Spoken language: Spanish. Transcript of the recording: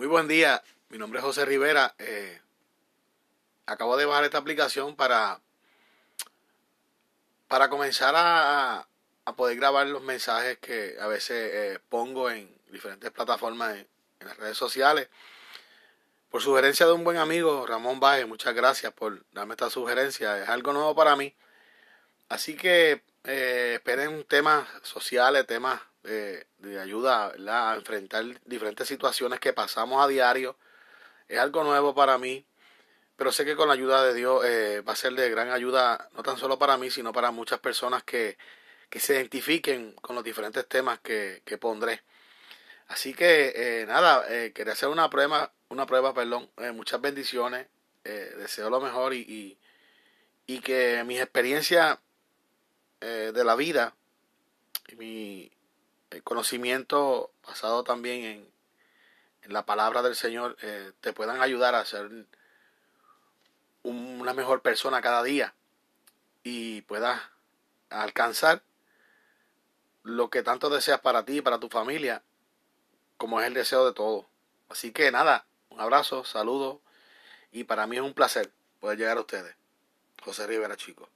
Muy buen día, mi nombre es José Rivera. Eh, acabo de bajar esta aplicación para, para comenzar a, a poder grabar los mensajes que a veces eh, pongo en diferentes plataformas en, las redes sociales. Por sugerencia de un buen amigo, Ramón Baez, muchas gracias por darme esta sugerencia. Es algo nuevo para mí. Así que eh, esperen temas sociales, temas de, ayuda a enfrentar diferentes situaciones que pasamos a diario. Es algo nuevo para mí, pero sé que con la ayuda de Dios eh, va a ser de gran ayuda, no tan solo para mí, sino para muchas personas que, que se identifiquen con los diferentes temas que, que pondré. Así que eh, nada, eh, quería hacer una prueba, una prueba, perdón, muchas bendiciones, deseo lo mejor y, y, y que mis experiencias de la vida y mi, el conocimiento basado también en, la palabra del Señor eh, te puedan ayudar a ser una mejor persona cada día y puedas alcanzar lo que tanto deseas para ti y para tu familia, como es el deseo de todos. Así que nada, un abrazo, saludos y para mí es un placer poder llegar a ustedes. José Rivera, chicos.